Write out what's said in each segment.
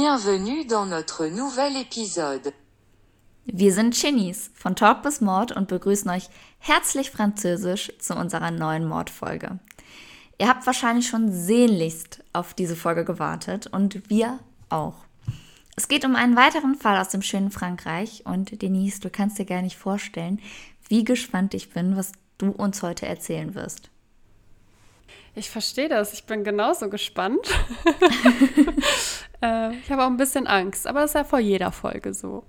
Bienvenue dans notre nouvel épisode. Wir sind Chinis von Talk bis Mord und begrüßen euch herzlich französisch zu unserer neuen Mordfolge. Ihr habt wahrscheinlich schon sehnlichst auf diese Folge gewartet und wir auch. Es geht um einen weiteren Fall aus dem schönen Frankreich und Denise, du kannst dir gar nicht vorstellen, wie gespannt ich bin, was du uns heute erzählen wirst. Ich verstehe das. Ich bin genauso gespannt. äh, ich habe auch ein bisschen Angst, aber das ist ja vor jeder Folge so.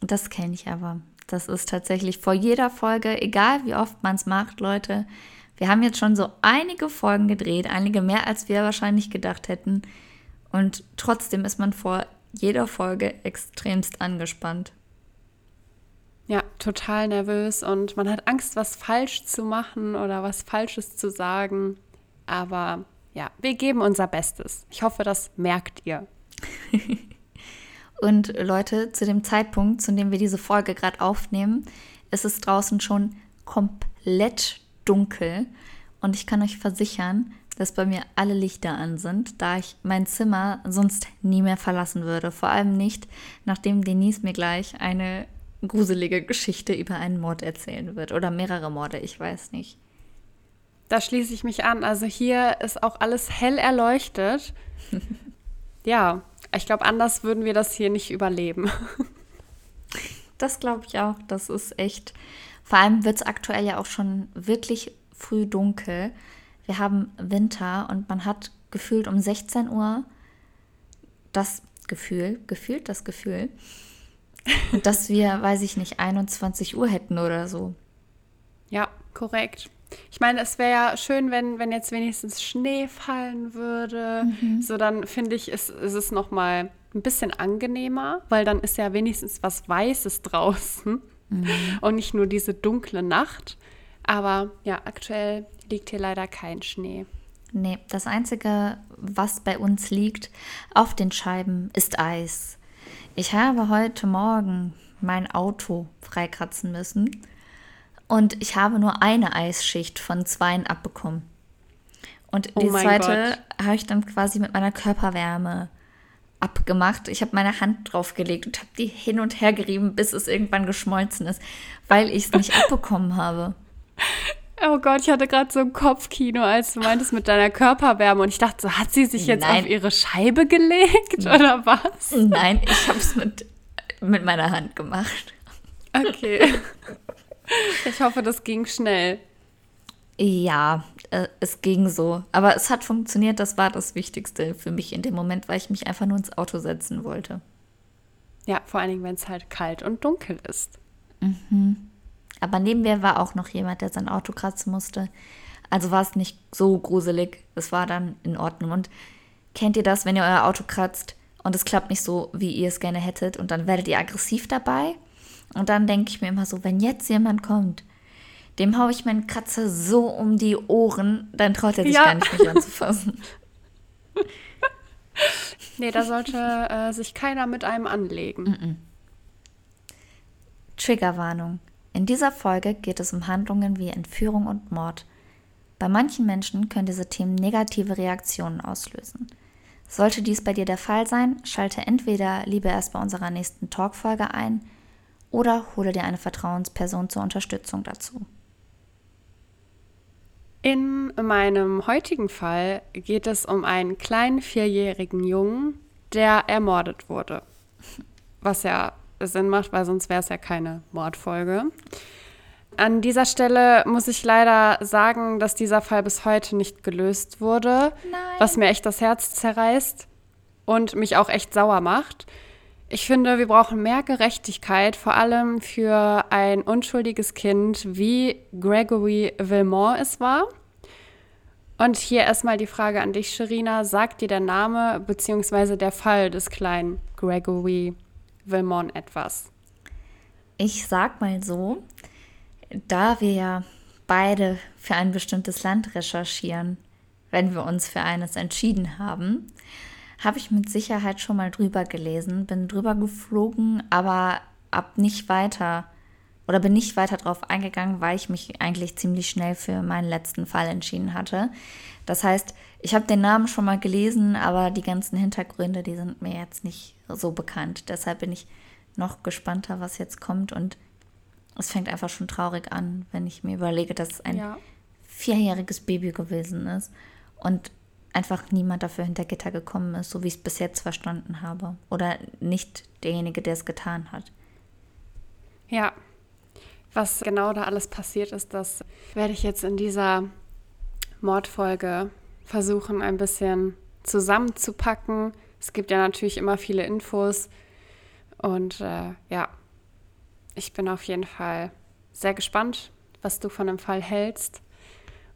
Das kenne ich aber. Das ist tatsächlich vor jeder Folge, egal wie oft man es macht, Leute. Wir haben jetzt schon so einige Folgen gedreht, einige mehr, als wir wahrscheinlich gedacht hätten. Und trotzdem ist man vor jeder Folge extremst angespannt. Ja, total nervös und man hat Angst, was falsch zu machen oder was Falsches zu sagen. Aber ja, wir geben unser Bestes. Ich hoffe, das merkt ihr. und Leute, zu dem Zeitpunkt, zu dem wir diese Folge gerade aufnehmen, ist es draußen schon komplett dunkel. Und ich kann euch versichern, dass bei mir alle Lichter an sind, da ich mein Zimmer sonst nie mehr verlassen würde. Vor allem nicht, nachdem Denise mir gleich eine gruselige Geschichte über einen Mord erzählen wird. Oder mehrere Morde, ich weiß nicht. Da schließe ich mich an. Also hier ist auch alles hell erleuchtet. ja, ich glaube, anders würden wir das hier nicht überleben. das glaube ich auch. Das ist echt. Vor allem wird es aktuell ja auch schon wirklich früh dunkel. Wir haben Winter und man hat gefühlt um 16 Uhr das Gefühl, gefühlt das Gefühl, dass wir, weiß ich nicht, 21 Uhr hätten oder so. Ja, korrekt. Ich meine, es wäre ja schön, wenn, wenn jetzt wenigstens Schnee fallen würde. Mhm. So, dann finde ich, ist, ist es nochmal ein bisschen angenehmer, weil dann ist ja wenigstens was Weißes draußen mhm. und nicht nur diese dunkle Nacht. Aber ja, aktuell liegt hier leider kein Schnee. Nee, das Einzige, was bei uns liegt auf den Scheiben, ist Eis. Ich habe heute Morgen mein Auto freikratzen müssen und ich habe nur eine Eisschicht von zweien abbekommen. Und oh die zweite habe ich dann quasi mit meiner Körperwärme abgemacht. Ich habe meine Hand draufgelegt und habe die hin und her gerieben, bis es irgendwann geschmolzen ist, weil ich es nicht abbekommen habe. Oh Gott, ich hatte gerade so ein Kopfkino, als du meintest mit deiner Körperwärme und ich dachte so, hat sie sich jetzt Nein. auf ihre Scheibe gelegt oder was? Nein, ich habe es mit, mit meiner Hand gemacht. Okay. Ich hoffe, das ging schnell. Ja, äh, es ging so. Aber es hat funktioniert, das war das Wichtigste für mich in dem Moment, weil ich mich einfach nur ins Auto setzen wollte. Ja, vor allen Dingen, wenn es halt kalt und dunkel ist. Mhm. Aber neben mir war auch noch jemand, der sein Auto kratzen musste. Also war es nicht so gruselig. Es war dann in Ordnung. Und kennt ihr das, wenn ihr euer Auto kratzt und es klappt nicht so, wie ihr es gerne hättet und dann werdet ihr aggressiv dabei? Und dann denke ich mir immer so, wenn jetzt jemand kommt, dem haue ich meinen Kratzer so um die Ohren, dann traut er sich ja. gar nicht mich anzufassen. nee, da sollte äh, sich keiner mit einem anlegen. Mm -mm. Triggerwarnung. In dieser Folge geht es um Handlungen wie Entführung und Mord. Bei manchen Menschen können diese Themen negative Reaktionen auslösen. Sollte dies bei dir der Fall sein, schalte entweder lieber erst bei unserer nächsten Talkfolge ein oder hole dir eine Vertrauensperson zur Unterstützung dazu. In meinem heutigen Fall geht es um einen kleinen vierjährigen Jungen, der ermordet wurde. Was ja Sinn macht, weil sonst wäre es ja keine Mordfolge. An dieser Stelle muss ich leider sagen, dass dieser Fall bis heute nicht gelöst wurde, Nein. was mir echt das Herz zerreißt und mich auch echt sauer macht. Ich finde, wir brauchen mehr Gerechtigkeit, vor allem für ein unschuldiges Kind, wie Gregory Vilmont es war. Und hier erstmal die Frage an dich, Sherina. Sagt dir der Name bzw. der Fall des kleinen Gregory Vilmon etwas? Ich sag mal so, da wir ja beide für ein bestimmtes Land recherchieren, wenn wir uns für eines entschieden haben, habe ich mit Sicherheit schon mal drüber gelesen, bin drüber geflogen, aber ab nicht weiter oder bin nicht weiter drauf eingegangen, weil ich mich eigentlich ziemlich schnell für meinen letzten Fall entschieden hatte. Das heißt, ich habe den Namen schon mal gelesen, aber die ganzen Hintergründe, die sind mir jetzt nicht so bekannt. Deshalb bin ich noch gespannter, was jetzt kommt. Und es fängt einfach schon traurig an, wenn ich mir überlege, dass es ein ja. vierjähriges Baby gewesen ist und einfach niemand dafür hinter Gitter gekommen ist, so wie ich es bis jetzt verstanden habe. Oder nicht derjenige, der es getan hat. Ja, was genau da alles passiert ist, das werde ich jetzt in dieser Mordfolge versuchen, ein bisschen zusammenzupacken. Es gibt ja natürlich immer viele Infos. Und äh, ja, ich bin auf jeden Fall sehr gespannt, was du von dem Fall hältst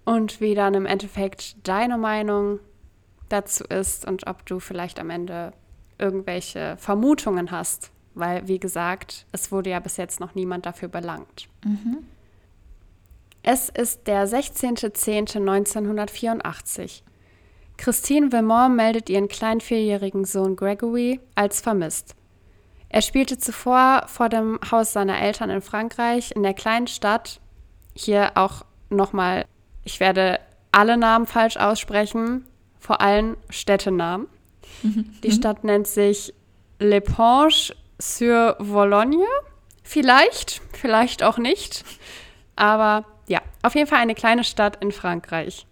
und wie dann im Endeffekt deine Meinung dazu ist und ob du vielleicht am Ende irgendwelche Vermutungen hast, weil, wie gesagt, es wurde ja bis jetzt noch niemand dafür belangt. Mhm. Es ist der 16.10.1984. Christine Vermont meldet ihren kleinen vierjährigen Sohn Gregory als vermisst. Er spielte zuvor vor dem Haus seiner Eltern in Frankreich in der kleinen Stadt. Hier auch nochmal, ich werde alle Namen falsch aussprechen, vor allem Städtenamen. Die Stadt nennt sich L'Eponge sur Vologne. Vielleicht, vielleicht auch nicht. Aber ja, auf jeden Fall eine kleine Stadt in Frankreich.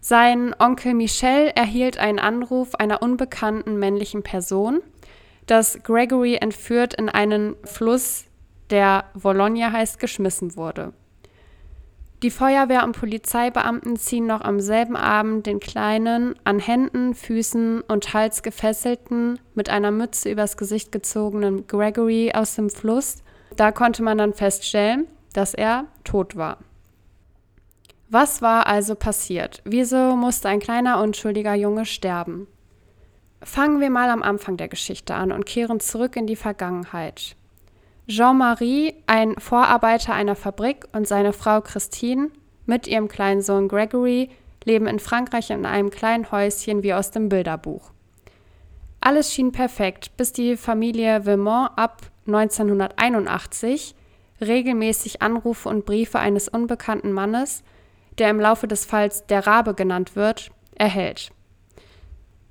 Sein Onkel Michel erhielt einen Anruf einer unbekannten männlichen Person, dass Gregory entführt in einen Fluss, der Vologne heißt, geschmissen wurde. Die Feuerwehr und Polizeibeamten ziehen noch am selben Abend den kleinen, an Händen, Füßen und Hals gefesselten, mit einer Mütze übers Gesicht gezogenen Gregory aus dem Fluss. Da konnte man dann feststellen, dass er tot war. Was war also passiert? Wieso musste ein kleiner unschuldiger Junge sterben? Fangen wir mal am Anfang der Geschichte an und kehren zurück in die Vergangenheit. Jean-Marie, ein Vorarbeiter einer Fabrik, und seine Frau Christine mit ihrem kleinen Sohn Gregory leben in Frankreich in einem kleinen Häuschen wie aus dem Bilderbuch. Alles schien perfekt, bis die Familie Villemont ab 1981 regelmäßig Anrufe und Briefe eines unbekannten Mannes, der im Laufe des Falls der Rabe genannt wird, erhält.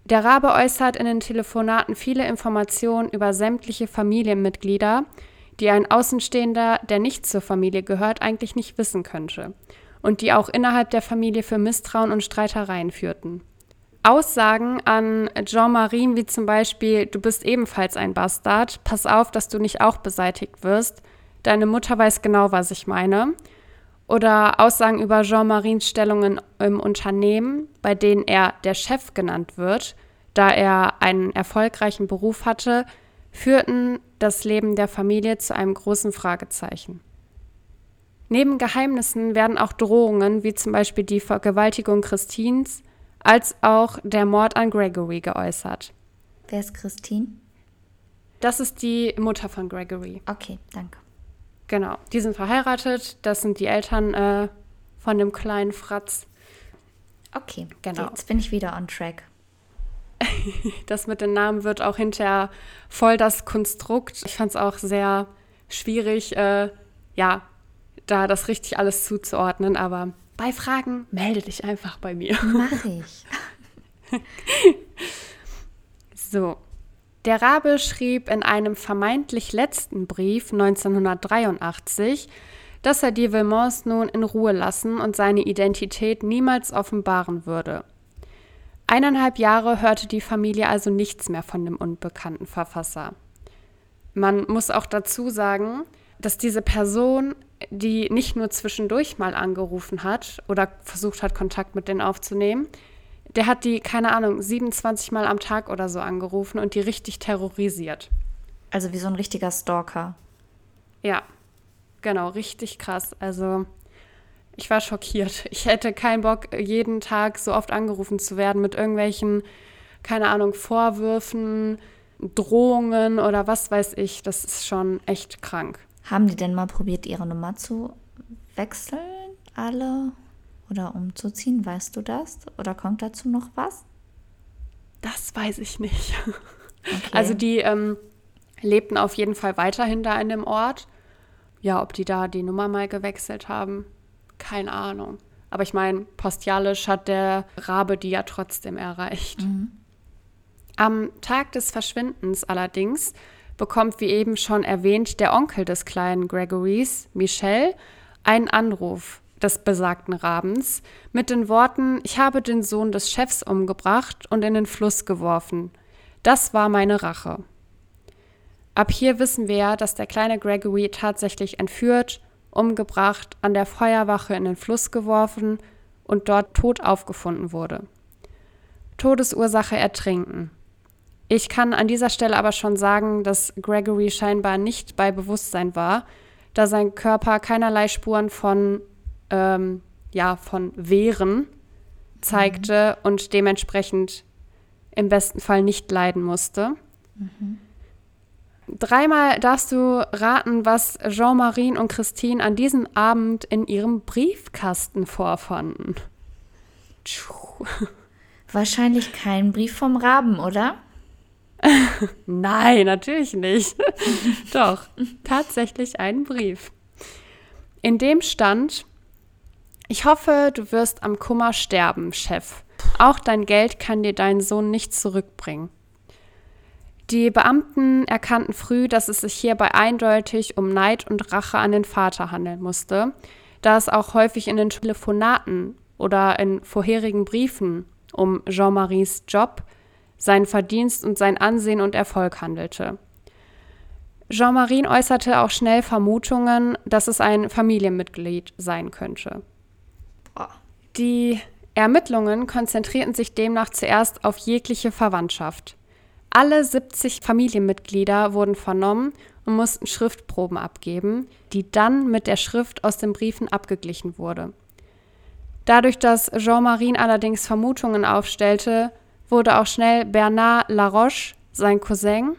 Der Rabe äußert in den Telefonaten viele Informationen über sämtliche Familienmitglieder, die ein Außenstehender, der nicht zur Familie gehört, eigentlich nicht wissen könnte und die auch innerhalb der Familie für Misstrauen und Streitereien führten. Aussagen an Jean-Marie wie zum Beispiel, du bist ebenfalls ein Bastard, pass auf, dass du nicht auch beseitigt wirst, deine Mutter weiß genau, was ich meine. Oder Aussagen über Jean-Marins Stellungen im Unternehmen, bei denen er der Chef genannt wird, da er einen erfolgreichen Beruf hatte, führten das Leben der Familie zu einem großen Fragezeichen. Neben Geheimnissen werden auch Drohungen, wie zum Beispiel die Vergewaltigung Christins, als auch der Mord an Gregory geäußert. Wer ist Christine? Das ist die Mutter von Gregory. Okay, danke. Genau, die sind verheiratet. Das sind die Eltern äh, von dem kleinen Fratz. Okay, genau. Jetzt bin ich wieder on track. das mit den Namen wird auch hinterher voll das Konstrukt. Ich fand es auch sehr schwierig, äh, ja, da das richtig alles zuzuordnen. Aber bei Fragen melde dich einfach bei mir. Mach ich. so. Der Rabe schrieb in einem vermeintlich letzten Brief 1983, dass er die Villemons nun in Ruhe lassen und seine Identität niemals offenbaren würde. Eineinhalb Jahre hörte die Familie also nichts mehr von dem unbekannten Verfasser. Man muss auch dazu sagen, dass diese Person, die nicht nur zwischendurch mal angerufen hat oder versucht hat, Kontakt mit denen aufzunehmen, der hat die, keine Ahnung, 27 Mal am Tag oder so angerufen und die richtig terrorisiert. Also wie so ein richtiger Stalker. Ja, genau, richtig krass. Also ich war schockiert. Ich hätte keinen Bock, jeden Tag so oft angerufen zu werden mit irgendwelchen, keine Ahnung, Vorwürfen, Drohungen oder was weiß ich. Das ist schon echt krank. Haben die denn mal probiert, ihre Nummer zu wechseln? Alle? Oder umzuziehen? Weißt du das? Oder kommt dazu noch was? Das weiß ich nicht. Okay. Also die ähm, lebten auf jeden Fall weiterhin da in dem Ort ja, ob die da die Nummer mal gewechselt haben, keine Ahnung. Aber ich meine, postialisch hat der Rabe die ja trotzdem erreicht. Mhm. Am Tag des Verschwindens allerdings bekommt, wie eben schon erwähnt, der Onkel des kleinen Gregorys, Michel, einen Anruf des besagten Rabens mit den Worten, ich habe den Sohn des Chefs umgebracht und in den Fluss geworfen. Das war meine Rache. Ab hier wissen wir ja, dass der kleine Gregory tatsächlich entführt, umgebracht, an der Feuerwache in den Fluss geworfen und dort tot aufgefunden wurde. Todesursache Ertrinken. Ich kann an dieser Stelle aber schon sagen, dass Gregory scheinbar nicht bei Bewusstsein war, da sein Körper keinerlei Spuren von, ähm, ja, von Wehren zeigte mhm. und dementsprechend im besten Fall nicht leiden musste. Mhm. Dreimal darfst du raten, was Jean-Marie und Christine an diesem Abend in ihrem Briefkasten vorfanden. Wahrscheinlich kein Brief vom Raben, oder? Nein, natürlich nicht. Doch, tatsächlich ein Brief. In dem stand, ich hoffe, du wirst am Kummer sterben, Chef. Auch dein Geld kann dir dein Sohn nicht zurückbringen. Die Beamten erkannten früh, dass es sich hierbei eindeutig um Neid und Rache an den Vater handeln musste, da es auch häufig in den Telefonaten oder in vorherigen Briefen um Jean-Maries Job, seinen Verdienst und sein Ansehen und Erfolg handelte. Jean-Marie äußerte auch schnell Vermutungen, dass es ein Familienmitglied sein könnte. Die Ermittlungen konzentrierten sich demnach zuerst auf jegliche Verwandtschaft. Alle 70 Familienmitglieder wurden vernommen und mussten Schriftproben abgeben, die dann mit der Schrift aus den Briefen abgeglichen wurde. Dadurch, dass Jean-Marie allerdings Vermutungen aufstellte, wurde auch schnell Bernard Laroche, sein Cousin,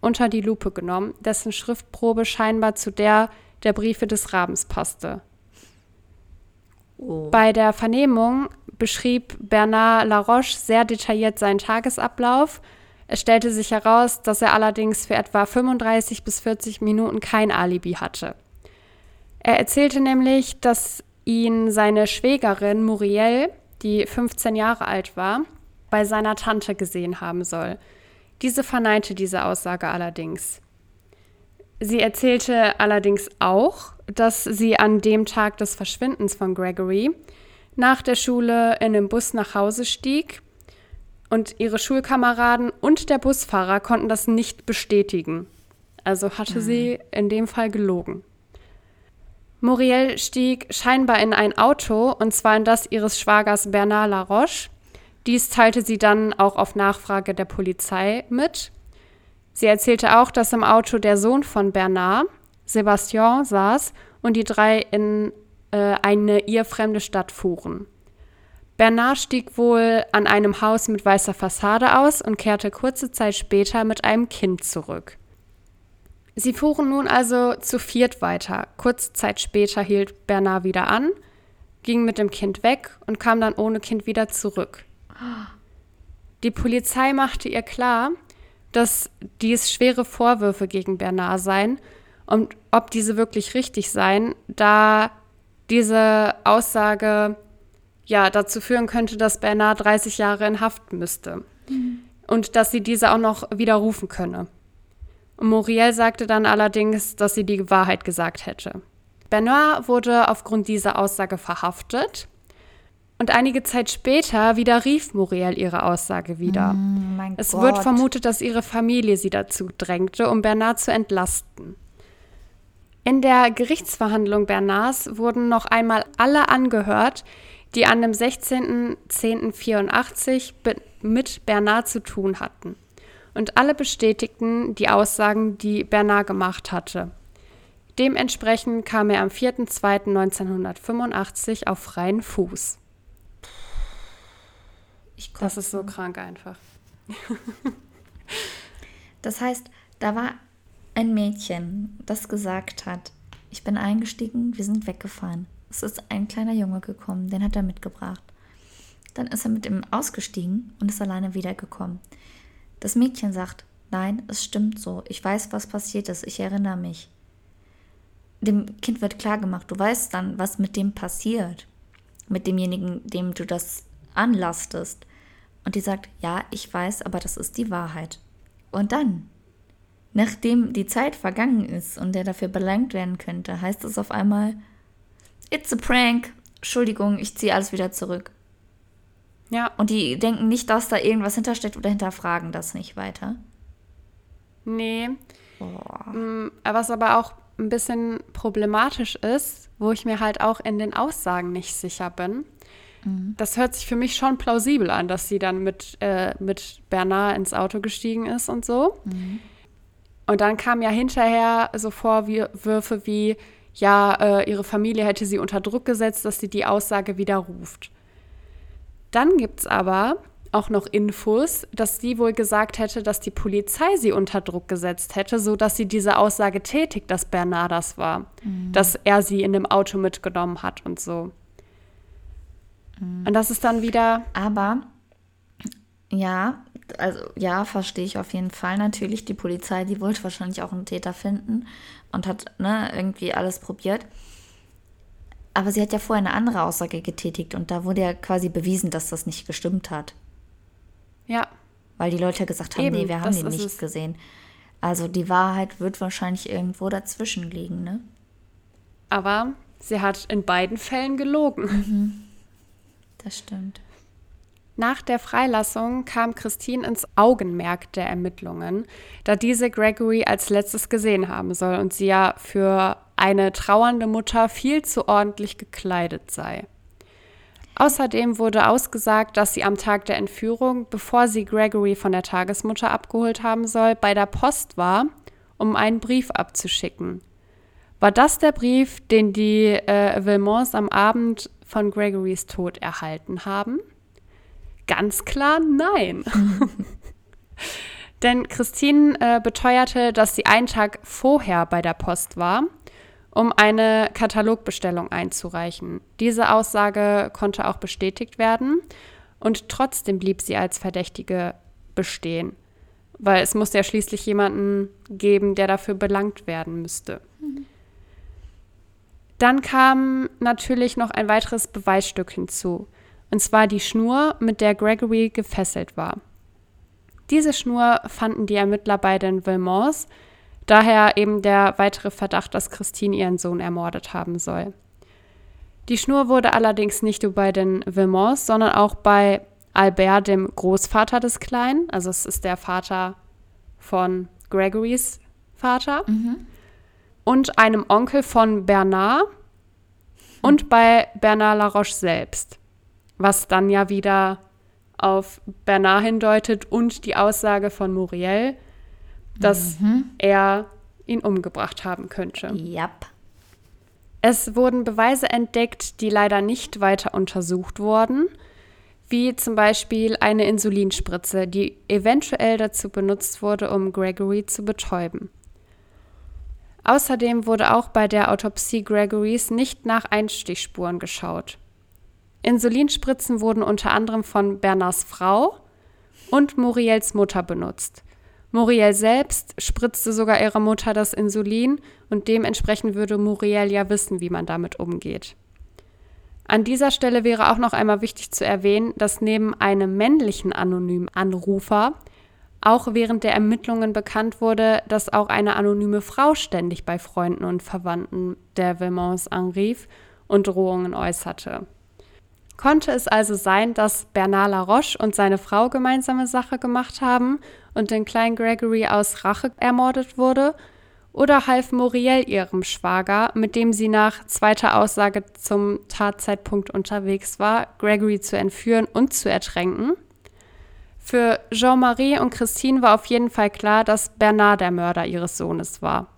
unter die Lupe genommen, dessen Schriftprobe scheinbar zu der der Briefe des Rabens passte. Oh. Bei der Vernehmung beschrieb Bernard Laroche sehr detailliert seinen Tagesablauf. Es stellte sich heraus, dass er allerdings für etwa 35 bis 40 Minuten kein Alibi hatte. Er erzählte nämlich, dass ihn seine Schwägerin Muriel, die 15 Jahre alt war, bei seiner Tante gesehen haben soll. Diese verneinte diese Aussage allerdings. Sie erzählte allerdings auch, dass sie an dem Tag des Verschwindens von Gregory nach der Schule in den Bus nach Hause stieg und ihre Schulkameraden und der Busfahrer konnten das nicht bestätigen. Also hatte sie in dem Fall gelogen. Muriel stieg scheinbar in ein Auto, und zwar in das ihres Schwagers Bernard Laroche. Dies teilte sie dann auch auf Nachfrage der Polizei mit. Sie erzählte auch, dass im Auto der Sohn von Bernard, Sebastian, saß und die drei in äh, eine ihr fremde Stadt fuhren. Bernard stieg wohl an einem Haus mit weißer Fassade aus und kehrte kurze Zeit später mit einem Kind zurück. Sie fuhren nun also zu viert weiter. Kurze Zeit später hielt Bernard wieder an, ging mit dem Kind weg und kam dann ohne Kind wieder zurück. Die Polizei machte ihr klar, dass dies schwere Vorwürfe gegen Bernard seien und ob diese wirklich richtig seien, da diese Aussage ja dazu führen könnte, dass Bernard 30 Jahre in Haft müsste mhm. und dass sie diese auch noch widerrufen könne. Muriel sagte dann allerdings, dass sie die Wahrheit gesagt hätte. Bernard wurde aufgrund dieser Aussage verhaftet und einige Zeit später widerrief Muriel ihre Aussage wieder. Mm, es Gott. wird vermutet, dass ihre Familie sie dazu drängte, um Bernard zu entlasten. In der Gerichtsverhandlung Bernards wurden noch einmal alle angehört, die an dem 16.10.84 mit Bernard zu tun hatten und alle bestätigten die Aussagen, die Bernard gemacht hatte. Dementsprechend kam er am 4.2.1985 auf freien Fuß. das ist so krank einfach. das heißt, da war ein Mädchen, das gesagt hat, ich bin eingestiegen, wir sind weggefahren. Es ist ein kleiner Junge gekommen, den hat er mitgebracht. Dann ist er mit ihm ausgestiegen und ist alleine wiedergekommen. Das Mädchen sagt, nein, es stimmt so, ich weiß, was passiert ist, ich erinnere mich. dem Kind wird klar gemacht, du weißt dann, was mit dem passiert. Mit demjenigen, dem du das anlastest. Und die sagt, ja, ich weiß, aber das ist die Wahrheit. Und dann, nachdem die Zeit vergangen ist und der dafür belangt werden könnte, heißt es auf einmal, it's a prank. Entschuldigung, ich ziehe alles wieder zurück. Ja. Und die denken nicht, dass da irgendwas hintersteckt oder hinterfragen das nicht weiter. Nee. Mm, Was aber auch ein bisschen problematisch ist, wo ich mir halt auch in den Aussagen nicht sicher bin. Das hört sich für mich schon plausibel an, dass sie dann mit, äh, mit Bernard ins Auto gestiegen ist und so. Und dann kamen ja hinterher so Vorwürfe wie, ja, äh, ihre Familie hätte sie unter Druck gesetzt, dass sie die Aussage widerruft. Dann gibt es aber auch noch Infos, dass sie wohl gesagt hätte, dass die Polizei sie unter Druck gesetzt hätte, sodass sie diese Aussage tätigt, dass Bernard das war, dass er sie in dem Auto mitgenommen hat und so. Und das ist dann wieder, Aber ja, also ja, verstehe ich auf jeden Fall natürlich. Die Polizei, die wollte wahrscheinlich auch einen Täter finden und hat ne, irgendwie alles probiert. Aber sie hat ja vorher eine andere Aussage getätigt und da wurde ja quasi bewiesen, dass das nicht gestimmt hat. ja, Weil die Leute gesagt haben, Eben, nee, wir haben den ist nicht es. gesehen. Also die Wahrheit wird wahrscheinlich irgendwo dazwischen liegen, ne? aber sie hat in beiden Fällen gelogen. Das stimmt. Nach der Freilassung kam Christine ins Augenmerk der Ermittlungen, da diese Gregory als letztes gesehen haben soll und sie ja für eine trauernde Mutter viel zu ordentlich gekleidet sei. Außerdem wurde ausgesagt, dass sie am Tag der Entführung, bevor sie Gregory von der Tagesmutter abgeholt haben soll, bei der Post war, um einen Brief abzuschicken. War das der Brief, den die äh, Villemons am Abend von Gregorys Tod erhalten haben? Ganz klar nein. Denn Christine äh, beteuerte, dass sie einen Tag vorher bei der Post war, um eine Katalogbestellung einzureichen. Diese Aussage konnte auch bestätigt werden und trotzdem blieb sie als Verdächtige bestehen, weil es musste ja schließlich jemanden geben, der dafür belangt werden müsste. Dann kam natürlich noch ein weiteres Beweisstück hinzu, und zwar die Schnur, mit der Gregory gefesselt war. Diese Schnur fanden die Ermittler bei den Villemons, daher eben der weitere Verdacht, dass Christine ihren Sohn ermordet haben soll. Die Schnur wurde allerdings nicht nur bei den Villemons, sondern auch bei Albert, dem Großvater des Kleinen, also es ist der Vater von Gregorys Vater, und einem Onkel von Bernard. Und bei Bernard Laroche selbst, was dann ja wieder auf Bernard hindeutet und die Aussage von Muriel, dass er ihn umgebracht haben könnte. Yep. Es wurden Beweise entdeckt, die leider nicht weiter untersucht wurden, wie zum Beispiel eine Insulinspritze, die eventuell dazu benutzt wurde, um Gregory zu betäuben. Außerdem wurde auch bei der Autopsie Gregorys nicht nach Einstichspuren geschaut. Insulinspritzen wurden unter anderem von Bernards Frau und Muriels Mutter benutzt. Muriel selbst spritzte sogar ihrer Mutter das Insulin und dementsprechend würde Muriel ja wissen, wie man damit umgeht. An dieser Stelle wäre auch noch einmal wichtig zu erwähnen, dass neben einem männlichen anonymen Anrufer auch während der Ermittlungen bekannt wurde, dass auch eine anonyme Frau ständig bei Freunden und Verwandten der Villemons anrief und Drohungen äußerte. Konnte es also sein, dass Bernard Laroche und seine Frau gemeinsame Sache gemacht haben und den kleinen Gregory aus Rache ermordet wurde? Oder half Muriel ihrem Schwager, mit dem sie nach zweiter Aussage zum Tatzeitpunkt unterwegs war, Gregory zu entführen und zu ertränken? Für Jean-Marie und Christine war auf jeden Fall klar, dass Bernard der Mörder ihres Sohnes war.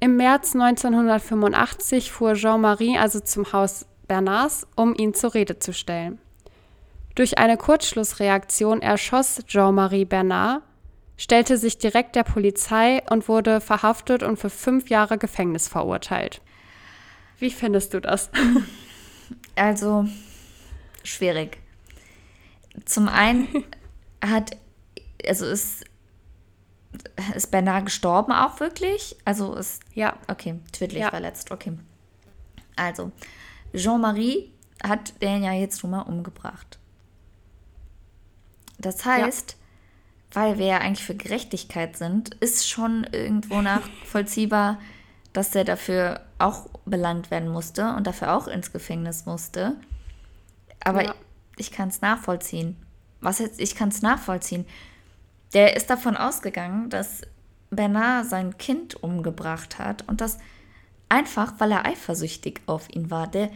Im März 1985 fuhr Jean-Marie also zum Haus Bernards, um ihn zur Rede zu stellen. Durch eine Kurzschlussreaktion erschoss Jean-Marie Bernard, stellte sich direkt der Polizei und wurde verhaftet und für fünf Jahre Gefängnis verurteilt. Wie findest du das? Also schwierig. Zum einen hat, also ist ist Bernard gestorben auch wirklich? Also ist. Ja. Okay, tödlich Ja. verletzt, okay. Also, Jean-Marie hat den ja jetzt nun mal umgebracht. Das heißt, weil wir ja eigentlich für Gerechtigkeit sind, ist schon irgendwo nachvollziehbar, dass der dafür auch belangt werden musste und dafür auch ins Gefängnis musste. Aber Ja. ich kann es nachvollziehen. Was jetzt, ich kann es nachvollziehen. Der ist davon ausgegangen, dass Bernard sein Kind umgebracht hat und das einfach, weil er eifersüchtig auf ihn war. Der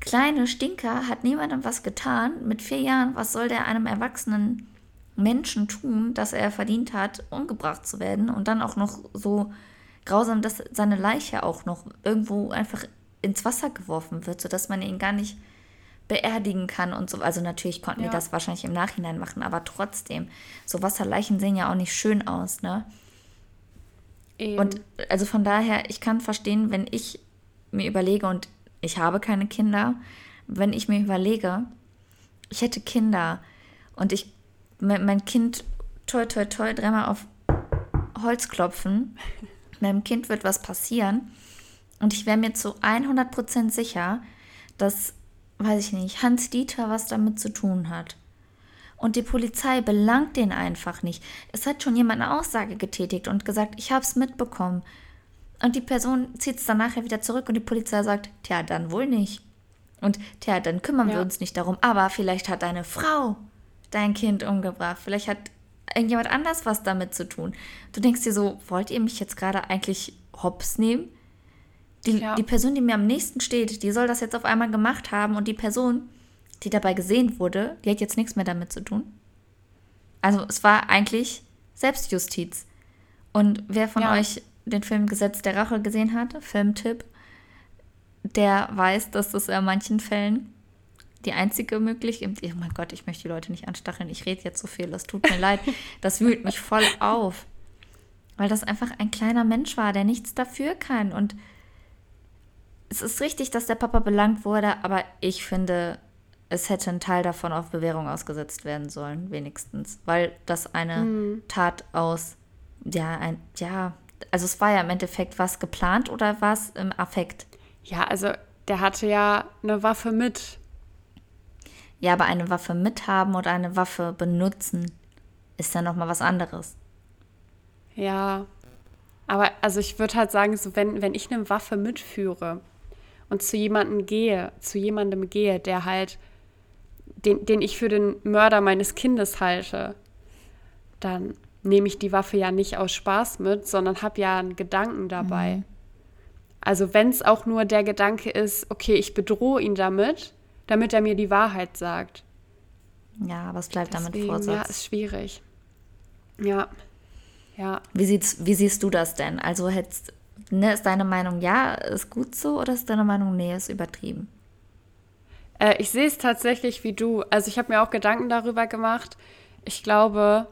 kleine Stinker hat niemandem was getan. Mit vier Jahren, was soll der einem erwachsenen Menschen tun, dass er verdient hat, umgebracht zu werden und dann auch noch so grausam, dass seine Leiche auch noch irgendwo einfach ins Wasser geworfen wird, sodass man ihn gar nicht beerdigen kann und so. Also natürlich konnten Ja. die das wahrscheinlich im Nachhinein machen, aber trotzdem, so Wasserleichen sehen ja auch nicht schön aus, ne? Eben. Und also von daher, ich kann verstehen, wenn ich mir überlege, und ich habe keine Kinder, wenn ich mir überlege, ich hätte Kinder und ich mein mein Kind toi toi toi dreimal auf Holz klopfen, meinem Kind wird was passieren und ich wäre mir zu 100% sicher, dass, weiß ich nicht, Hans Dieter was damit zu tun hat. Und die Polizei belangt den einfach nicht. Es hat schon jemand eine Aussage getätigt und gesagt, ich habe es mitbekommen. Und die Person zieht es dann nachher wieder zurück und die Polizei sagt, tja, dann wohl nicht. Und tja, dann kümmern wir Ja. uns nicht darum. Aber vielleicht hat deine Frau dein Kind umgebracht. Vielleicht hat irgendjemand anders was damit zu tun. Du denkst dir so, wollt ihr mich jetzt gerade eigentlich hops nehmen? Die, Ja. die Person, die mir am nächsten steht, die soll das jetzt auf einmal gemacht haben und die Person, die dabei gesehen wurde, die hat jetzt nichts mehr damit zu tun. Also es war eigentlich Selbstjustiz. Und wer von Ja. euch den Film Gesetz der Rache gesehen hat, Filmtipp, der weiß, dass das in manchen Fällen die einzige Möglichkeit. Oh mein Gott, ich möchte die Leute nicht anstacheln. Ich rede jetzt so viel. Das tut mir leid. Das wühlt mich voll auf. Weil das einfach ein kleiner Mensch war, der nichts dafür kann. Und es ist richtig, dass der Papa belangt wurde, aber ich finde, es hätte ein Teil davon auf Bewährung ausgesetzt werden sollen, wenigstens. Weil das eine Tat aus, ja, ein, ja, also es war ja im Endeffekt was geplant oder was im Affekt. ja, also der hatte ja eine Waffe mit. Ja, aber eine Waffe mithaben oder eine Waffe benutzen ist ja nochmal was anderes. Ja. Aber also ich würde halt sagen, so wenn, wenn ich eine Waffe mitführe und zu jemandem gehe, zu jemandem gehe, der halt, den, den ich für den Mörder meines Kindes halte, dann nehme ich die Waffe ja nicht aus Spaß mit, sondern habe ja einen Gedanken dabei. Also wenn es auch nur der Gedanke ist, okay, ich bedrohe ihn damit, damit er mir die Wahrheit sagt. Ja, aber es bleibt damit Deswegen, ja, Vorsatz. ist schwierig. Ja. Ja. Wie, sieht's, wie siehst du das denn? Also hättest, ne, ist deine Meinung ja, ist gut so oder ist deine Meinung nee, ist übertrieben? Äh, ich sehe es tatsächlich wie du. Also ich habe mir auch Gedanken darüber gemacht. Ich glaube,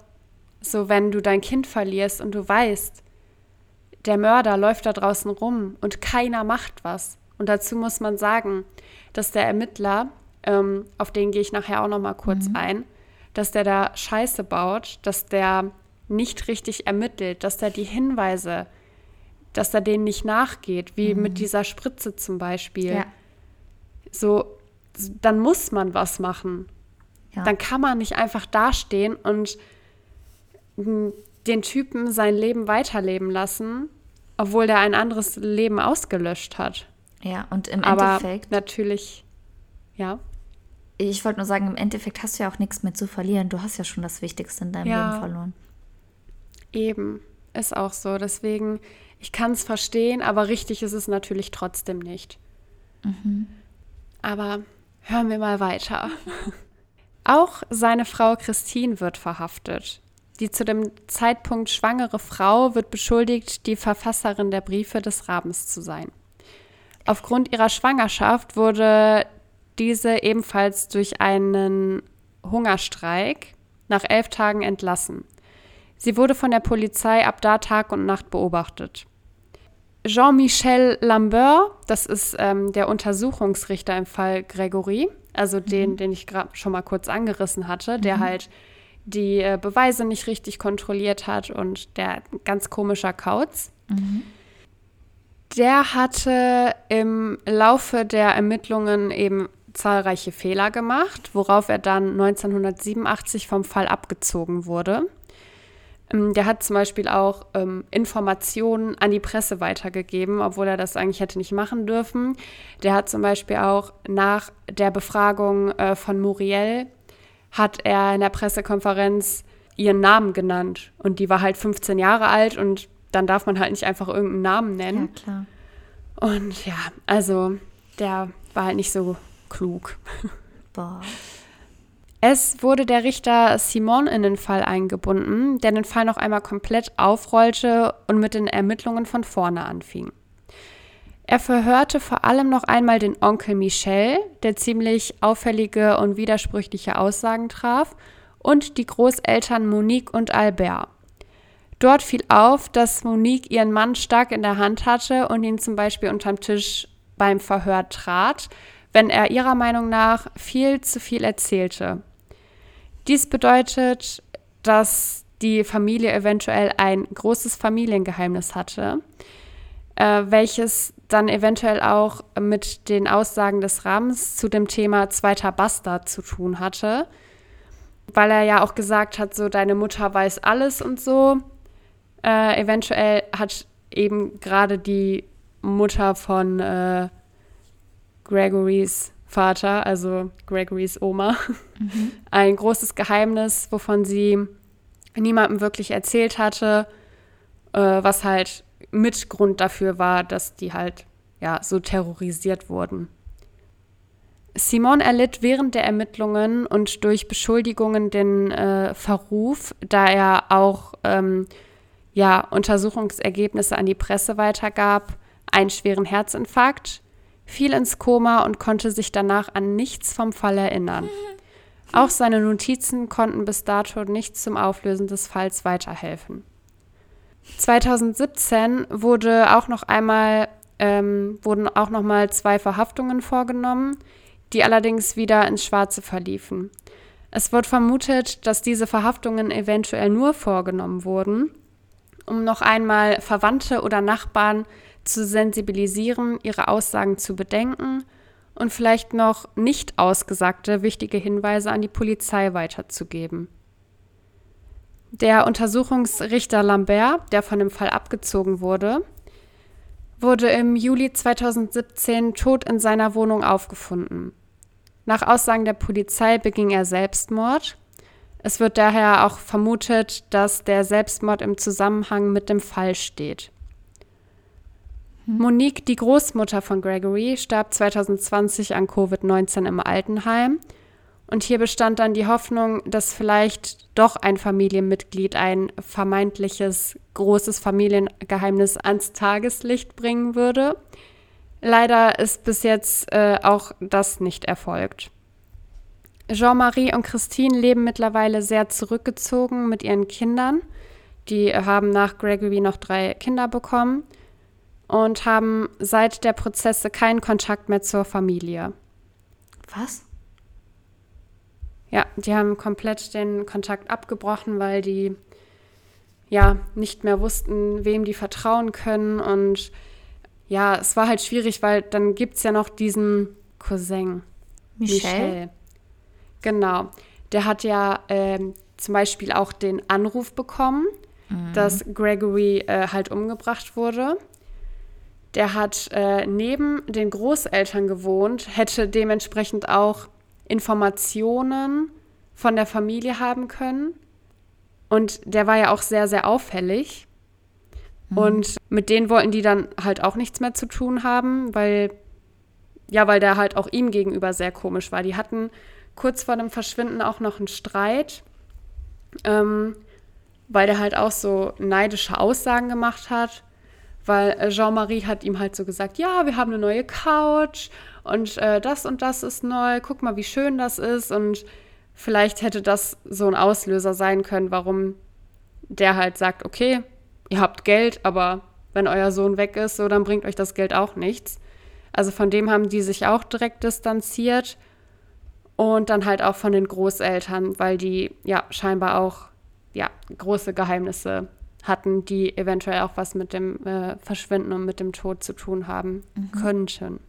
so wenn du dein Kind verlierst und du weißt, der Mörder läuft da draußen rum und keiner macht was. Und dazu muss man sagen, dass der Ermittler, ähm, auf den gehe ich nachher auch noch mal kurz ein, dass der da Scheiße baut, dass der nicht richtig ermittelt, dass der die Hinweise, dass er denen nicht nachgeht, wie mit dieser Spritze zum Beispiel Ja. so, dann muss man was machen. Ja. Dann kann man nicht einfach dastehen und m, den Typen sein Leben weiterleben lassen, obwohl der ein anderes Leben ausgelöscht hat. ja, und im Aber Endeffekt, natürlich, ja, ich wollte nur sagen, im Endeffekt hast du ja auch nichts mehr zu verlieren. Du hast ja schon das Wichtigste in deinem Ja. Leben verloren. eben, ist auch so. Deswegen, ich kann es verstehen, aber richtig ist es natürlich trotzdem nicht. Aber hören wir mal weiter. Auch seine Frau Christine wird verhaftet. Die zu dem Zeitpunkt schwangere Frau wird beschuldigt, die Verfasserin der Briefe des Rabens zu sein. Aufgrund ihrer Schwangerschaft wurde diese ebenfalls durch einen Hungerstreik nach elf Tagen entlassen. Sie wurde von der Polizei ab da Tag und Nacht beobachtet. Jean-Michel Lambert, das ist ähm, der Untersuchungsrichter im Fall Gregory, also den, den ich gerade schon mal kurz angerissen hatte, der halt die äh, Beweise nicht richtig kontrolliert hat und der ganz komischer Kauz. Der hatte im Laufe der Ermittlungen eben zahlreiche Fehler gemacht, worauf er dann 1987 vom Fall abgezogen wurde. Ähm, Der hat zum Beispiel auch ähm, Informationen an die Presse weitergegeben, obwohl er das eigentlich hätte nicht machen dürfen. Der hat zum Beispiel auch nach der Befragung äh, von Muriel, hat er in der Pressekonferenz ihren Namen genannt. Und die war halt 15 Jahre alt und dann darf man halt nicht einfach irgendeinen Namen Ja, nennen. klar. Und ja, also der war halt nicht so klug. Boah. Es wurde der Richter Simon in den Fall eingebunden, der den Fall noch einmal komplett aufrollte und mit den Ermittlungen von vorne anfing. Er verhörte vor allem noch einmal den Onkel Michel, der ziemlich auffällige und widersprüchliche Aussagen traf, und die Großeltern Monique und Albert. Dort fiel auf, dass Monique ihren Mann stark in der Hand hatte und ihn zum Beispiel unterm Tisch beim Verhör trat, wenn er ihrer Meinung nach viel zu viel erzählte. Dies bedeutet, dass die Familie eventuell ein großes Familiengeheimnis hatte, äh, welches dann eventuell auch mit den Aussagen des Rams zu dem Thema zweiter Bastard zu tun hatte, weil er ja auch gesagt hat, so deine Mutter weiß alles und so. Äh, eventuell hat eben gerade die Mutter von äh, Gregorys Vater, also Gregorys Oma, ein großes Geheimnis, wovon sie niemandem wirklich erzählt hatte, äh, was halt Mitgrund dafür war, dass die halt ja so terrorisiert wurden. Simon erlitt während der Ermittlungen und durch Beschuldigungen den äh, Verruf, da er auch ähm, ja, Untersuchungsergebnisse an die Presse weitergab, einen schweren Herzinfarkt, fiel ins Koma und konnte sich danach an nichts vom Fall erinnern. Auch seine Notizen konnten bis dato nicht zum Auflösen des Falls weiterhelfen. 2017 wurde auch noch einmal, ähm, wurden auch noch mal zwei Verhaftungen vorgenommen, die allerdings wieder ins Schwarze verliefen. Es wird vermutet, dass diese Verhaftungen eventuell nur vorgenommen wurden, um noch einmal Verwandte oder Nachbarn zu sensibilisieren, ihre Aussagen zu bedenken und vielleicht noch nicht ausgesagte wichtige Hinweise an die Polizei weiterzugeben. Der Untersuchungsrichter Lambert, der von dem Fall abgezogen wurde, wurde im Juli 2017 tot in seiner Wohnung aufgefunden. Nach Aussagen der Polizei beging er Selbstmord. Es wird daher auch vermutet, dass der Selbstmord im Zusammenhang mit dem Fall steht. Monique, die Großmutter von Gregory, starb 2020 an Covid-19 im Altenheim. Und hier bestand dann die Hoffnung, dass vielleicht doch ein Familienmitglied ein vermeintliches großes Familiengeheimnis ans Tageslicht bringen würde. Leider ist bis jetzt äh, auch das nicht erfolgt. Jean-Marie und Christine leben mittlerweile sehr zurückgezogen mit ihren Kindern. Die haben nach Gregory noch drei Kinder bekommen und haben seit der Prozesse keinen Kontakt mehr zur Familie. Was? Ja, die haben komplett den Kontakt abgebrochen, weil die ja nicht mehr wussten, wem die vertrauen können. Und ja, es war halt schwierig, weil dann gibt es ja noch diesen Cousin. Michelle? Genau. Der hat ja ähm, zum Beispiel auch den Anruf bekommen, dass Gregory äh, halt umgebracht wurde. Der hat äh, neben den Großeltern gewohnt, hätte dementsprechend auch Informationen von der Familie haben können. Und der war ja auch sehr, sehr auffällig. Und mit denen wollten die dann halt auch nichts mehr zu tun haben, weil, ja, weil der halt auch ihm gegenüber sehr komisch war. Die hatten kurz vor dem Verschwinden auch noch einen Streit, ähm, weil der halt auch so neidische Aussagen gemacht hat. Weil äh, Jean-Marie hat ihm halt so gesagt, ja, wir haben eine neue Couch und äh, das und das ist neu, guck mal, wie schön das ist. Und vielleicht hätte das so ein Auslöser sein können, warum der halt sagt, okay, ihr habt Geld, aber wenn euer Sohn weg ist, so, dann bringt euch das Geld auch nichts. Also von dem haben die sich auch direkt distanziert. Und dann halt auch von den Großeltern, weil die ja scheinbar auch ja, große Geheimnisse hatten, die eventuell auch was mit dem äh, Verschwinden und mit dem Tod zu tun haben mhm. könnten.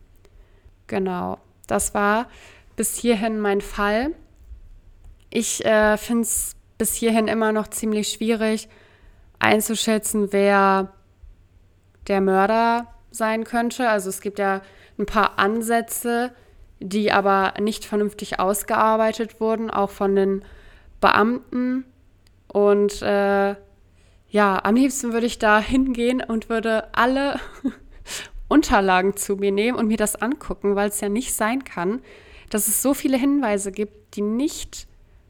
Genau, das war bis hierhin mein Fall. Ich äh, finde es bis hierhin immer noch ziemlich schwierig einzuschätzen, wer der Mörder sein könnte. Also es gibt ja ein paar Ansätze, die aber nicht vernünftig ausgearbeitet wurden, auch von den Beamten. Und äh, ja, am liebsten würde ich da hingehen und würde alle Unterlagen zu mir nehmen und mir das angucken, weil es ja nicht sein kann, dass es so viele Hinweise gibt, die nicht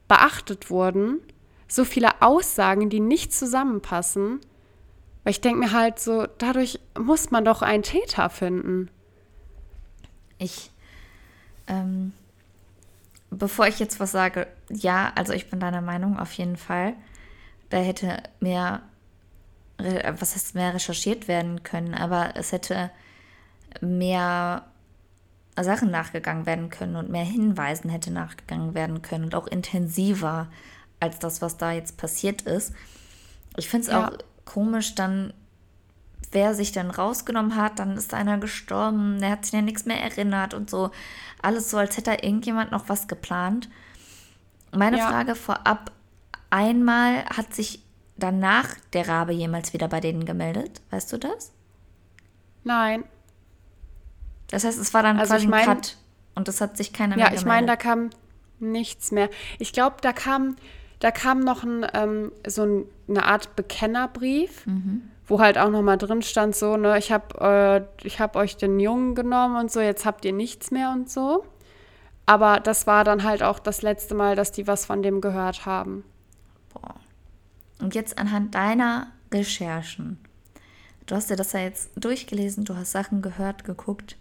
beachtet wurden, so viele Aussagen, die nicht zusammenpassen. Weil ich denke mir halt so, dadurch muss man doch einen Täter finden. Ich, ähm, bevor ich jetzt was sage, ja, also ich bin deiner Meinung auf jeden Fall. Da hätte mehr was heißt mehr recherchiert werden können, aber es hätte mehr Sachen nachgegangen werden können und mehr Hinweisen hätte nachgegangen werden können und auch intensiver als das, was da jetzt passiert ist. Ich finde es ja. auch komisch, dann, wer sich dann rausgenommen hat, dann ist einer gestorben, der hat sich ja nichts mehr erinnert und so. Alles so, als hätte da irgendjemand noch was geplant. Meine ja. Frage vorab, einmal hat sich danach der Rabe jemals wieder bei denen gemeldet? Weißt du das? Nein. Das heißt, es war dann also quasi ich mein, ein Cut und es hat sich keiner ja, mehr gemeldet. Ja, ich meine, da kam nichts mehr. Ich glaube, da kam, da kam noch ein, ähm, so ein, eine Art Bekennerbrief, mhm. wo halt auch noch mal drin stand so, ne, ich habe äh, hab euch den Jungen genommen und so, jetzt habt ihr nichts mehr und so. Aber das war dann halt auch das letzte Mal, dass die was von dem gehört haben. Und jetzt anhand deiner Recherchen, du hast dir das ja jetzt durchgelesen, du hast Sachen gehört, geguckt.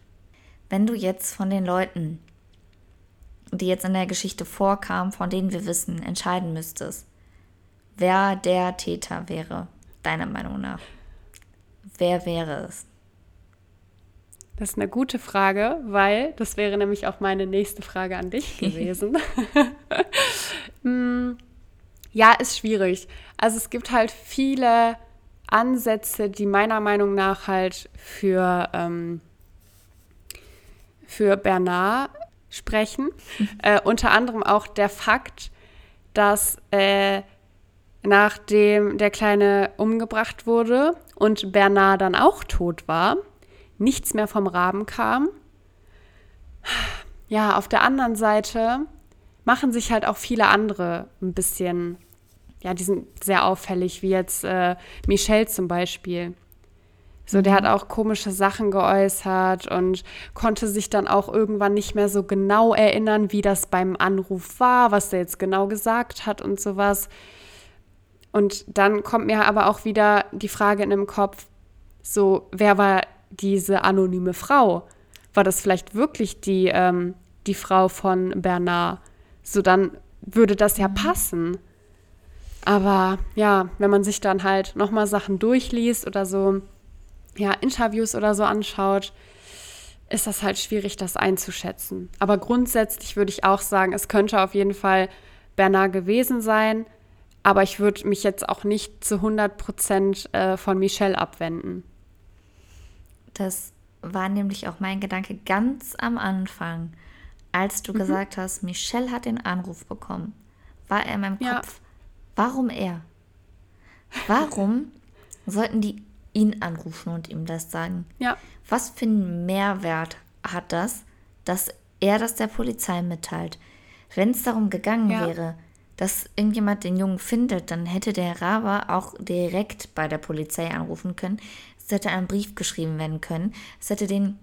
Wenn du jetzt von den Leuten, die jetzt in der Geschichte vorkamen, von denen wir wissen, entscheiden müsstest, wer der Täter wäre, deiner Meinung nach, wer wäre es? Das ist eine gute Frage, weil das wäre nämlich auch meine nächste Frage an dich gewesen. mm. Ja, ist schwierig. Also es gibt halt viele Ansätze, die meiner Meinung nach halt für, ähm, für Bernard sprechen. Äh, unter anderem auch der Fakt, dass äh, nachdem der Kleine umgebracht wurde und Bernard dann auch tot war, nichts mehr vom Raben kam. Ja, auf der anderen Seite machen sich halt auch viele andere ein bisschen, ja, die sind sehr auffällig, wie jetzt äh, Michelle zum Beispiel. So, der hat mhm. auch komische Sachen geäußert und konnte sich dann auch irgendwann nicht mehr so genau erinnern, wie das beim Anruf war, was er jetzt genau gesagt hat und sowas. Und dann kommt mir aber auch wieder die Frage in den Kopf, so, wer war diese anonyme Frau? War das vielleicht wirklich die, ähm, die Frau von Bernard? So, dann würde das ja passen. Aber ja, wenn man sich dann halt nochmal Sachen durchliest oder so, ja, Interviews oder so anschaut, ist das halt schwierig, das einzuschätzen. Aber grundsätzlich würde ich auch sagen, es könnte auf jeden Fall Bernard gewesen sein, aber ich würde mich jetzt auch nicht zu 100 Prozent äh, von Michelle abwenden. Das war nämlich auch mein Gedanke ganz am Anfang. Als du mhm. gesagt hast, Michelle hat den Anruf bekommen, war er in meinem ja. Kopf, warum er? Warum sollten die ihn anrufen und ihm das sagen? Ja. Was für einen Mehrwert hat das, dass er das der Polizei mitteilt? Wenn es darum gegangen ja. wäre, dass irgendjemand den Jungen findet, dann hätte der Raber auch direkt bei der Polizei anrufen können. Es hätte ein Brief geschrieben werden können. Es hätte den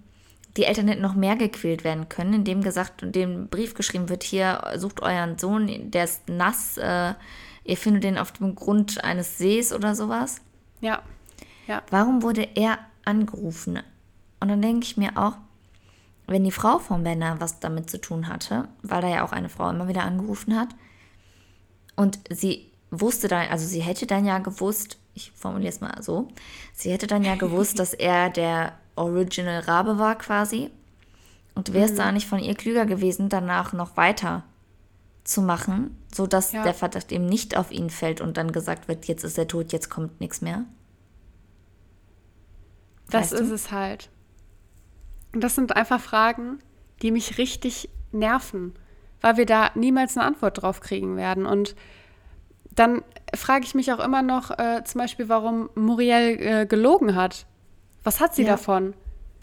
die Eltern hätten noch mehr gequält werden können, indem gesagt und dem Brief geschrieben wird, hier sucht euren Sohn, der ist nass, äh, ihr findet den auf dem Grund eines Sees oder sowas. Ja. ja. Warum wurde er angerufen? Und dann denke ich mir auch, wenn die Frau von Benner was damit zu tun hatte, weil da ja auch eine Frau immer wieder angerufen hat, und sie wusste dann, also sie hätte dann ja gewusst, ich formuliere es mal so, sie hätte dann ja gewusst, dass er der Original Rabe war quasi. Und wäre es mhm. da nicht von ihr klüger gewesen, danach noch weiter zu machen, sodass Ja. der Verdacht eben nicht auf ihn fällt und dann gesagt wird, jetzt ist er tot, jetzt kommt nichts mehr? Das Weißt du? ist es halt. Und das sind einfach Fragen, die mich richtig nerven, weil wir da niemals eine Antwort drauf kriegen werden. Und dann frage ich mich auch immer noch, äh, zum Beispiel, warum Muriel äh, gelogen hat. Was hat sie Ja. davon?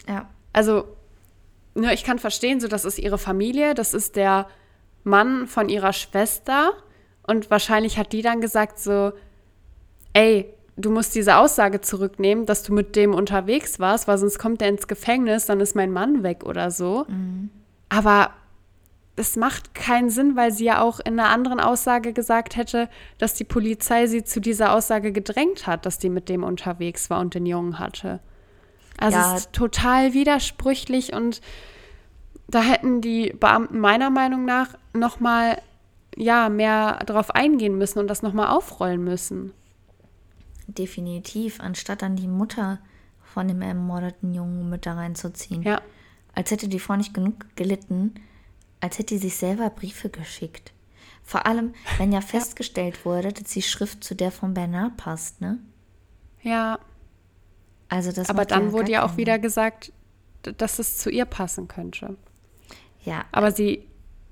Ja. Also, nur ich kann verstehen, so das ist ihre Familie, das ist der Mann von ihrer Schwester. Und wahrscheinlich hat die dann gesagt so, ey, du musst diese Aussage zurücknehmen, dass du mit dem unterwegs warst, weil sonst kommt er ins Gefängnis, dann ist mein Mann weg oder so. Aber es macht keinen Sinn, weil sie ja auch in einer anderen Aussage gesagt hätte, dass die Polizei sie zu dieser Aussage gedrängt hat, dass die mit dem unterwegs war und den Jungen hatte. Also Ja. es ist total widersprüchlich und da hätten die Beamten meiner Meinung nach noch mal ja mehr drauf eingehen müssen und das noch mal aufrollen müssen. Definitiv, anstatt dann die Mutter von dem ermordeten Jungen mit da reinzuziehen. Ja, Als hätte die Frau nicht genug gelitten, als hätte sie sich selber Briefe geschickt. Vor allem, wenn ja festgestellt wurde, dass die Schrift zu der von Bernard passt, ne? ja. Also das Aber dann ja wurde ja auch wieder gesagt, dass es zu ihr passen könnte. Ja, Aber sie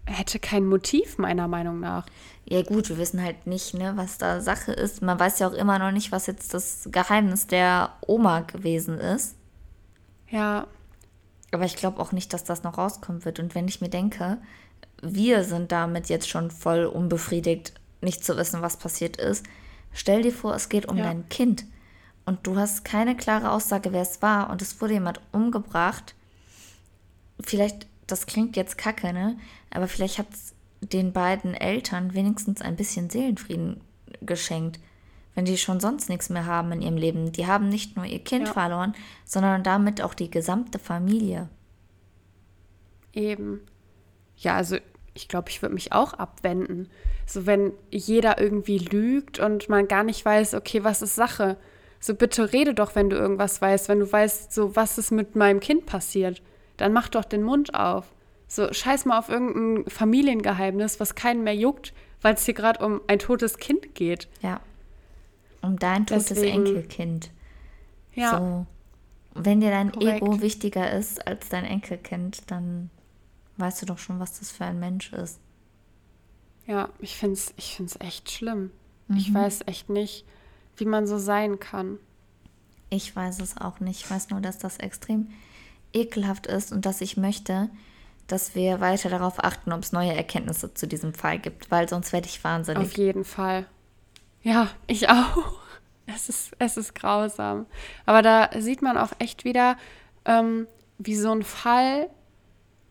hätte kein Motiv, meiner Meinung nach. ja gut, wir wissen halt nicht, ne, was da Sache ist. Man weiß ja auch immer noch nicht, was jetzt das Geheimnis der Oma gewesen ist. Ja, Aber ich glaube auch nicht, dass das noch rauskommen wird. Und wenn ich mir denke, wir sind damit jetzt schon voll unbefriedigt, nicht zu wissen, was passiert ist. Stell dir vor, es geht um Ja. dein Kind. Und du hast keine klare Aussage, wer es war. Und es wurde jemand umgebracht. Vielleicht, das klingt jetzt kacke, ne? Aber vielleicht hat es den beiden Eltern wenigstens ein bisschen Seelenfrieden geschenkt. Wenn die schon sonst nichts mehr haben in ihrem Leben. Die haben nicht nur ihr Kind Ja. verloren, sondern damit auch die gesamte Familie. eben. Ja, also ich glaube, ich würde mich auch abwenden. So, wenn jeder irgendwie lügt und man gar nicht weiß, okay, was ist Sache? So, bitte rede doch, wenn du irgendwas weißt. Wenn du weißt, so, was ist mit meinem Kind passiert, dann mach doch den Mund auf. So, scheiß mal auf irgendein Familiengeheimnis, was keinen mehr juckt, weil es hier gerade um ein totes Kind geht. Ja. Um dein totes Deswegen- Enkelkind. Ja, So. Wenn dir dein Korrekt. Ego wichtiger ist als dein Enkelkind, dann weißt du doch schon, was das für ein Mensch ist. ja, ich finde es ich find's echt schlimm. Ich weiß echt nicht, wie man so sein kann. Ich weiß es auch nicht. Ich weiß nur, dass das extrem ekelhaft ist und dass ich möchte, dass wir weiter darauf achten, ob es neue Erkenntnisse zu diesem Fall gibt, weil sonst werde ich Auf wahnsinnig. jeden Fall. Ja, ich auch. Es ist, es ist grausam. Aber da sieht man auch echt wieder, ähm, wie so ein Fall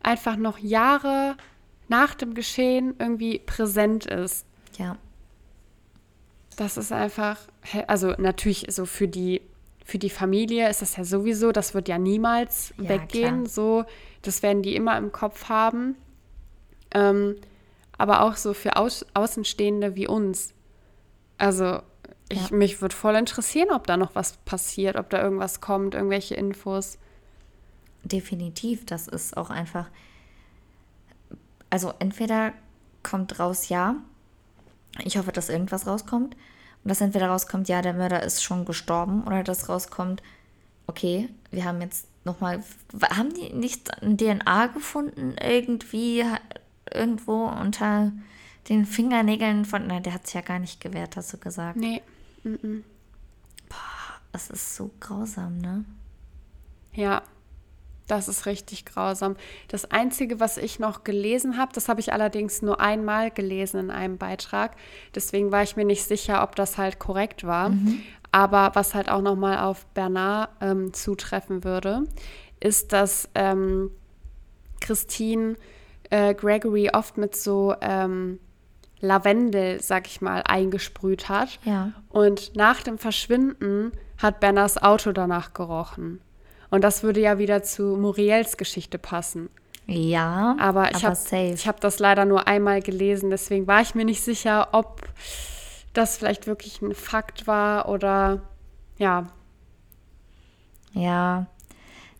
einfach noch Jahre nach dem Geschehen irgendwie präsent ist. Ja, Das ist einfach, also natürlich so für die, für die Familie ist das ja sowieso, das wird ja niemals Ja, weggehen. klar. So, das werden die immer im Kopf haben. Ähm, aber auch so für Aus Außenstehende wie uns. Also ich, Ja. mich würde voll interessieren, ob da noch was passiert, ob da irgendwas kommt, irgendwelche Infos. definitiv. Das ist auch einfach. Also entweder kommt raus, ja. Ich hoffe, dass irgendwas rauskommt. Und dass entweder rauskommt, ja, der Mörder ist schon gestorben, oder dass rauskommt, okay, wir haben jetzt nochmal. Haben die nicht ein DNA gefunden? Irgendwie irgendwo unter den Fingernägeln von. Nein, der hat es ja gar nicht gewährt, hast du gesagt. Nee. Das ist so grausam, ne? Ja, das ist richtig grausam. Das Einzige, was ich noch gelesen habe, das habe ich allerdings nur einmal gelesen in einem Beitrag. Deswegen war ich mir nicht sicher, ob das halt korrekt war. Aber was halt auch nochmal auf Bernard ähm, zutreffen würde, ist, dass ähm, Christine äh, Gregory oft mit so ähm, Lavendel, sag ich mal, eingesprüht hat. Ja. Und nach dem Verschwinden hat Bernards Auto danach gerochen. Und das würde ja wieder zu Muriels Geschichte passen. Ja, Aber ich habe hab das leider nur einmal gelesen, deswegen war ich mir nicht sicher, ob das vielleicht wirklich ein Fakt war oder ja, Ja,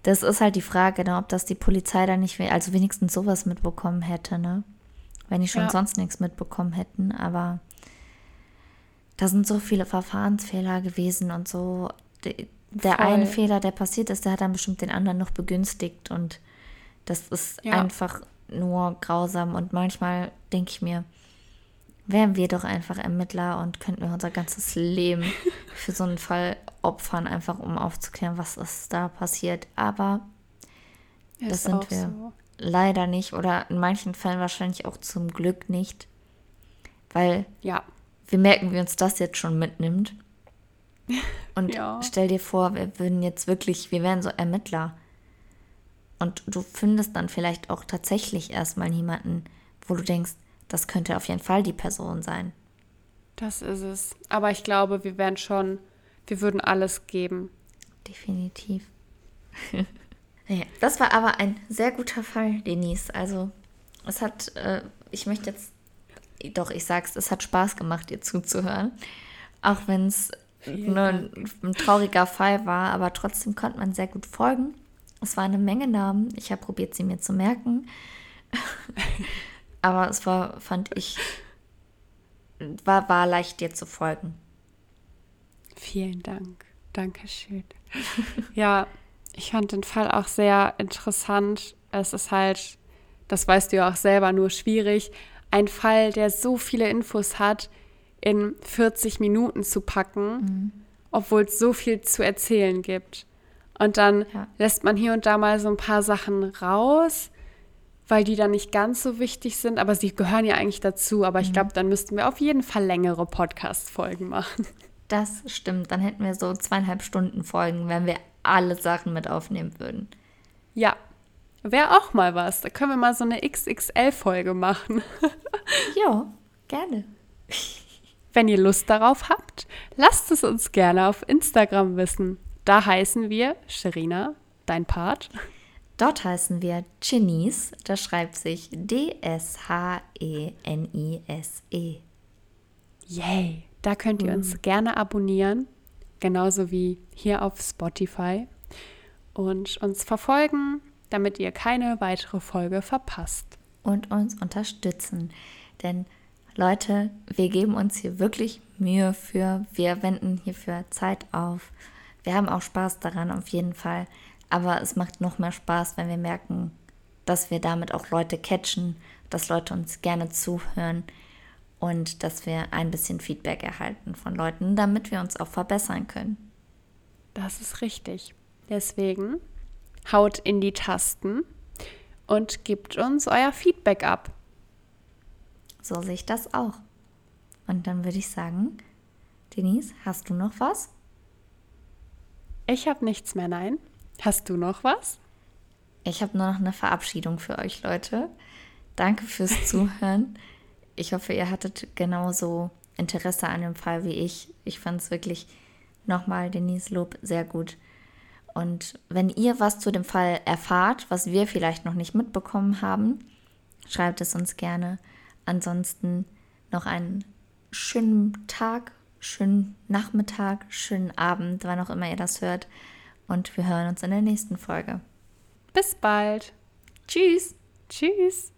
das ist halt die Frage, ne, ob das die Polizei da nicht, also wenigstens sowas mitbekommen hätte, ne? wenn die schon Ja. sonst nichts mitbekommen hätten. Aber da sind so viele Verfahrensfehler gewesen und so. De- Der Voll. eine Fehler, der passiert ist, der hat dann bestimmt den anderen noch begünstigt und das ist Ja. einfach nur grausam und manchmal denke ich mir, wären wir doch einfach Ermittler und könnten wir unser ganzes Leben für so einen Fall opfern, einfach um aufzuklären, was ist da passiert. Aber das Ist sind auch wir so. leider nicht oder in manchen Fällen wahrscheinlich auch zum Glück nicht, weil Ja, wir merken, wie uns das jetzt schon mitnimmt. Und Ja. stell dir vor, wir würden jetzt wirklich, wir wären so Ermittler. Und du findest dann vielleicht auch tatsächlich erstmal niemanden, wo du denkst, das könnte auf jeden Fall die Person sein. das ist es. Aber ich glaube, wir wären schon, wir würden alles geben. Definitiv. ja, das war aber ein sehr guter Fall, Denise. Also, es hat, äh, ich möchte jetzt, doch, ich sag's, es hat Spaß gemacht, dir zuzuhören. Auch wenn es nur ein, ein trauriger Fall war, aber trotzdem konnte man sehr gut folgen. Es war eine Menge Namen. Ich habe probiert, sie mir zu merken. aber es war, fand ich, war, war leicht, dir zu folgen. Vielen Dank. Dankeschön. ja, ich fand den Fall auch sehr interessant. Es ist halt, das weißt du ja auch selber, nur schwierig, ein Fall, der so viele Infos hat, in 40 Minuten zu packen, obwohl es so viel zu erzählen gibt. Und dann Ja. lässt man hier und da mal so ein paar Sachen raus, weil die dann nicht ganz so wichtig sind, aber sie gehören ja eigentlich dazu. Aber ich glaube, dann müssten wir auf jeden Fall längere Podcast-Folgen machen. Das stimmt. Dann hätten wir so zweieinhalb Stunden Folgen, wenn wir alle Sachen mit aufnehmen würden. Ja, wäre auch mal was. Da können wir mal so eine XXL-Folge machen. Ja, gerne. Wenn ihr Lust darauf habt, lasst es uns gerne auf Instagram wissen. Da heißen wir Sherina, dein Part. Dort heißen wir Chinese. Das schreibt sich D-S-H-E-N-I-S-E. Yay! Da könnt ihr uns gerne abonnieren, genauso wie hier auf Spotify und uns verfolgen, damit ihr keine weitere Folge verpasst. Und uns unterstützen. Denn Leute, wir geben uns hier wirklich Mühe für. Wir wenden hierfür Zeit auf. Wir haben auch Spaß daran, auf jeden Fall. Aber es macht noch mehr Spaß, wenn wir merken, dass wir damit auch Leute catchen, dass Leute uns gerne zuhören und dass wir ein bisschen Feedback erhalten von Leuten, damit wir uns auch verbessern können. Das ist richtig. Deswegen haut in die Tasten und gebt uns euer Feedback ab. So sehe ich das auch. Und dann würde ich sagen, Denise, hast du noch was? Ich habe nichts mehr, nein. Hast du noch was? Ich habe nur noch eine Verabschiedung für euch, Leute. Danke fürs Zuhören. Ich hoffe, ihr hattet genauso Interesse an dem Fall wie ich. Ich fand es wirklich nochmal Denise Lob sehr gut. Und wenn ihr was zu dem Fall erfahrt, was wir vielleicht noch nicht mitbekommen haben, schreibt es uns gerne. Ansonsten noch einen schönen Tag, schönen Nachmittag, schönen Abend, wann auch immer ihr das hört. Und wir hören uns in der nächsten Folge. Bis bald. Tschüss! Tschüss.